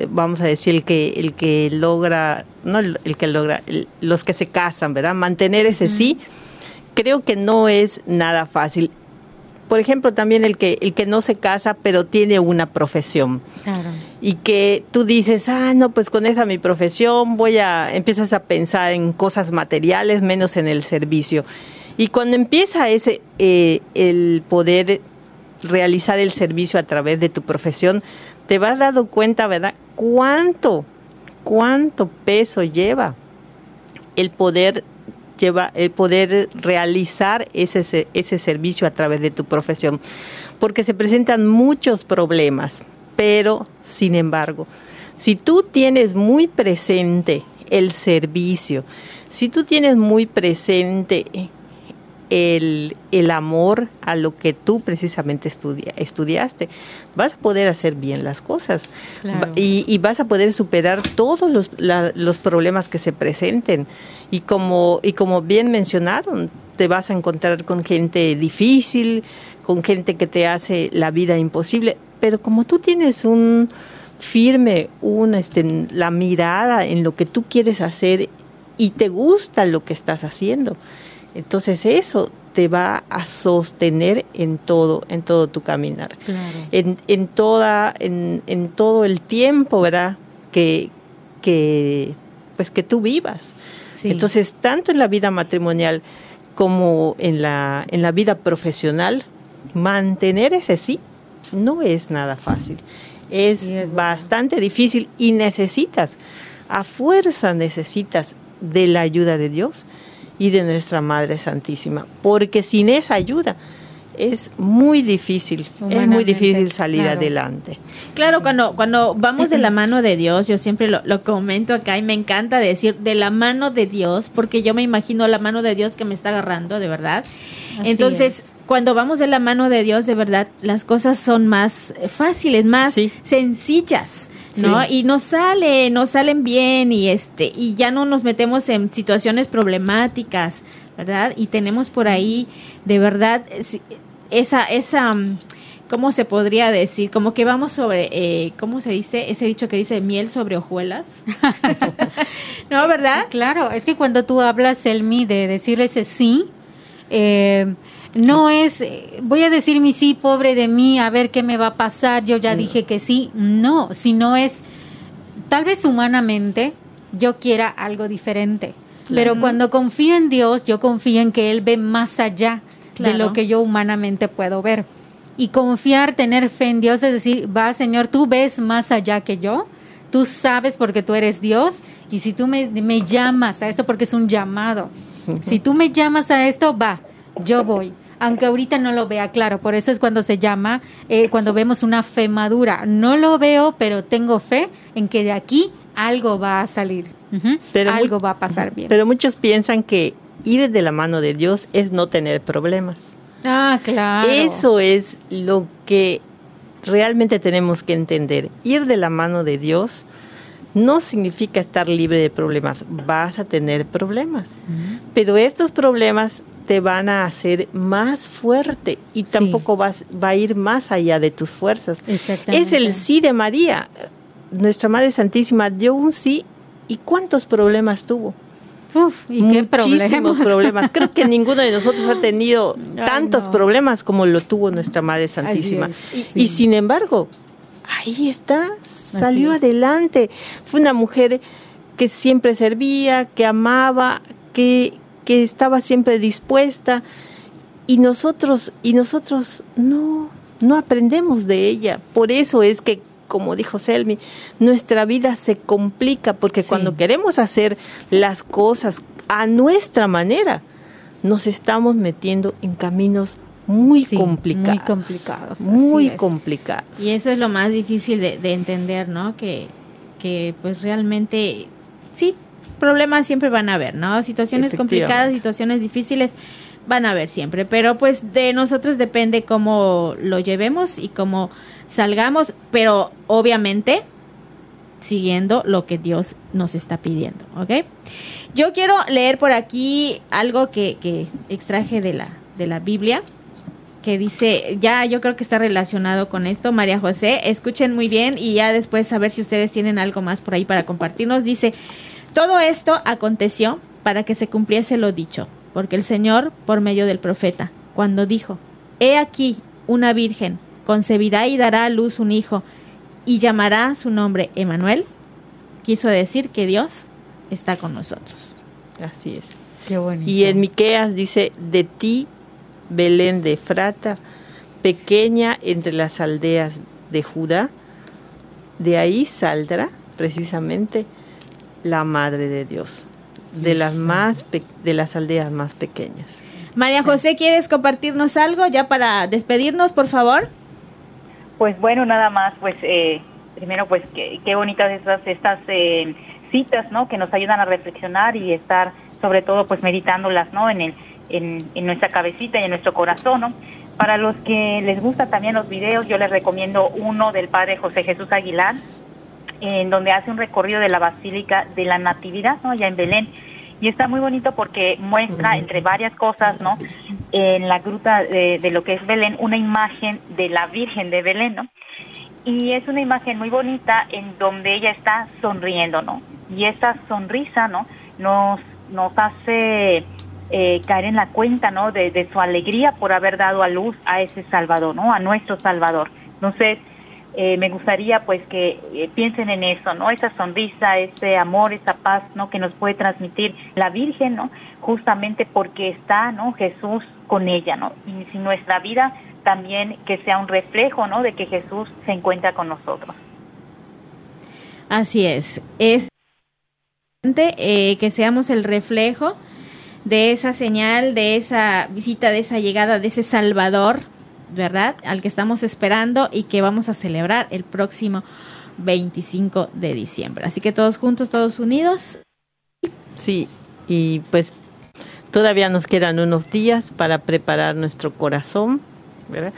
vamos a decir, el que, el que logra, no el, el que logra, el- los que se casan, ¿verdad? Mantener ese sí, creo que no es nada fácil. Por ejemplo, también el que, el que no se casa, pero tiene una profesión Claro. y que tú dices, ah, no, pues con esa mi profesión voy a, empiezas a pensar en cosas materiales menos en el servicio. Y cuando empieza ese, eh, el poder realizar el servicio a través de tu profesión, te vas dando cuenta, ¿verdad? ¿Cuánto, cuánto peso lleva el poder el poder realizar ese, se- ese servicio a través de tu profesión, porque se presentan muchos problemas, pero sin embargo, si tú tienes muy presente el servicio, si tú tienes muy presente el, el amor a lo que tú precisamente estudia- estudiaste, vas a poder hacer bien las cosas Claro. Y, y vas a poder superar todos los, la- los problemas que se presenten. Y como, y como bien mencionaron, te vas a encontrar con gente difícil, con gente que te hace la vida imposible, pero como tú tienes un firme, una, este, la mirada en lo que tú quieres hacer y te gusta lo que estás haciendo, entonces eso te va a sostener en todo, en todo tu caminar Claro. en, en toda en, en todo el tiempo verdad que que pues que tú vivas Sí. entonces tanto en la vida matrimonial como en la en la vida profesional mantener ese sí no es nada fácil es, Sí, es verdad. bastante difícil y necesitas a fuerza necesitas de la ayuda de Dios y de nuestra Madre Santísima porque sin esa ayuda es muy difícil, es muy difícil salir claro. adelante. Claro, cuando, cuando vamos de la mano de Dios, yo siempre lo, lo comento acá y me encanta decir de la mano de Dios, porque yo me imagino la mano de Dios que me está agarrando, de verdad. Así Entonces, es. cuando vamos de la mano de Dios, de verdad, las cosas son más eh, fáciles, más Sí. sencillas. ¿No? Sí. Y nos sale, nos salen bien y este y ya no nos metemos en situaciones problemáticas, ¿verdad? Y tenemos por ahí de verdad es- esa esa mm, ¿cómo se podría decir? Como que vamos sobre eh, ¿cómo se dice? Ese dicho que dice miel sobre hojuelas. *laughs* *laughs* ¿No, verdad? Claro, es que cuando tú hablas, Elmi, de decir ese sí, eh, no es, eh, voy a decir mi sí, pobre de mí, a ver qué me va a pasar, yo ya dije que sí, no, sino es, tal vez humanamente yo quiera algo diferente, pero cuando confío en Dios, yo confío en que Él ve más allá de lo que yo humanamente puedo ver. Y confiar, tener fe en Dios, es decir, va Señor, tú ves más allá que yo, tú sabes porque tú eres Dios, y si tú me, me llamas a esto, porque es un llamado, si tú me llamas a esto, va, yo voy. Aunque ahorita no lo vea claro. Por eso es cuando se llama, eh, cuando vemos una fe madura. No lo veo, pero tengo fe en que de aquí algo va a salir. pero algo va a pasar bien. Pero muchos piensan que ir de la mano de Dios es no tener problemas. Ah, claro. Eso es lo que realmente tenemos que entender. Ir de la mano de Dios no significa estar libre de problemas. Vas a tener problemas. Pero estos problemas te van a hacer más fuerte y tampoco vas, va a ir más allá de tus fuerzas. Es el sí de María. Nuestra Madre Santísima dio un sí y cuántos problemas tuvo. Uf, ¿y qué problemas? *laughs* problemas. Creo que ninguno de nosotros ha tenido tantos problemas como lo tuvo nuestra Madre Santísima. Y, sin embargo, ahí está, salió adelante. Fue una mujer que siempre servía, que amaba, que, que estaba siempre dispuesta. Y nosotros, y nosotros no, no aprendemos de ella. Por eso es que como dijo Selmi, nuestra vida se complica porque cuando queremos hacer las cosas a nuestra manera, nos estamos metiendo en caminos muy complicados. Muy complicados. Muy complicados. Y eso es lo más difícil de, entender, ¿no? Que, que pues realmente, sí, problemas siempre van a haber, ¿no? Situaciones complicadas, situaciones difíciles van a haber siempre, pero pues de nosotros depende cómo lo llevemos y cómo salgamos, pero obviamente siguiendo lo que Dios nos está pidiendo, ¿ok? Yo quiero leer por aquí algo que, que extraje de la, de la Biblia, que dice, ya yo creo que está relacionado con esto, María José, escuchen muy bien y ya después a ver si ustedes tienen algo más por ahí para compartirnos. Dice, todo esto aconteció para que se cumpliese lo dicho, porque el Señor, por medio del profeta, cuando dijo, He aquí una virgen concebirá y dará a luz un hijo y llamará su nombre Emanuel, quiso decir que Dios está con nosotros. Así es. Qué bonito. Y en Miqueas dice, de ti, Belén de Frata, pequeña entre las aldeas de Judá, de ahí saldrá precisamente la madre de Dios, de las más de las aldeas más pequeñas. María José, ¿quieres compartirnos algo ya para despedirnos, por favor? Pues bueno, nada más, pues eh, primero pues qué, qué bonitas estas, estas eh, citas, ¿no? Que nos ayudan a reflexionar y estar sobre todo pues meditándolas, ¿no? En, el, en, en nuestra cabecita y en nuestro corazón, ¿no? Para los que les gustan también los videos, yo les recomiendo uno del Padre José Jesús Aguilar, en donde hace un recorrido de la Basílica de la Natividad, ¿no? Allá en Belén y está muy bonito porque muestra entre varias cosas, ¿no? En la gruta de, lo que es Belén, una imagen de la Virgen de Belén, ¿no? Y es una imagen muy bonita en donde ella está sonriendo, ¿no? Y esa sonrisa, ¿no? Nos, nos hace eh, caer en la cuenta, ¿no? De, de, su alegría por haber dado a luz a ese Salvador, ¿no? A nuestro Salvador. Entonces, eh, me gustaría pues que eh, piensen en eso, ¿no? Esa sonrisa, ese amor, esa paz, ¿no? Que nos puede transmitir la Virgen, ¿no? Justamente porque está, ¿no? Jesús con ella, ¿no? Y si nuestra vida también que sea un reflejo, ¿no? De que Jesús se encuentra con nosotros. Así es, es eh, que seamos el reflejo de esa señal, de esa visita, de esa llegada, de ese Salvador ¿verdad? Al que estamos esperando y que vamos a celebrar el próximo 25 de diciembre. Así que todos juntos, todos unidos. Sí, y pues todavía nos quedan unos días para preparar nuestro corazón, ¿verdad?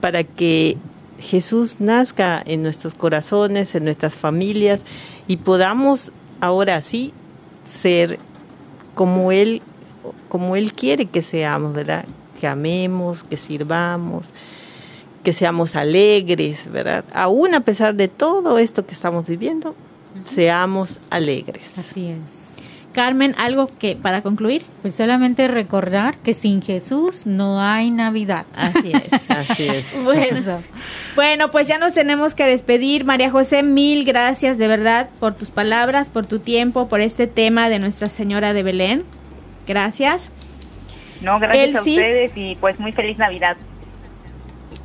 Para que Jesús nazca en nuestros corazones, en nuestras familias y podamos ahora sí ser como él como él quiere que seamos, ¿verdad? Que amemos, que sirvamos, que seamos alegres, ¿verdad? Aún a pesar de todo esto que estamos viviendo, seamos alegres. Así es. Carmen, algo que para concluir. Pues solamente recordar que sin Jesús no hay Navidad. Así es. *laughs* Así es. *laughs* Bueno, bueno, pues ya nos tenemos que despedir. María José, mil gracias de verdad por tus palabras, por tu tiempo, por este tema de Nuestra Señora de Belén. Gracias. No, gracias a ustedes y pues muy feliz Navidad.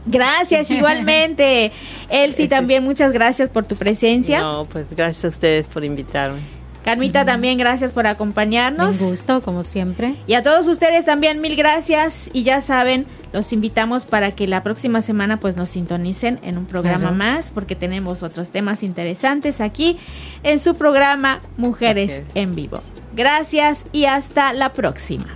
Gracias, *laughs* igualmente. Elsie, también muchas gracias por tu presencia. No, pues gracias a ustedes por invitarme. Carmita, también gracias por acompañarnos. Un gusto, como siempre. Y a todos ustedes también mil gracias. Y ya saben, los invitamos para que la próxima semana pues nos sintonicen en un programa más, porque tenemos otros temas interesantes aquí en su programa Mujeres en Vivo. Gracias y hasta la próxima.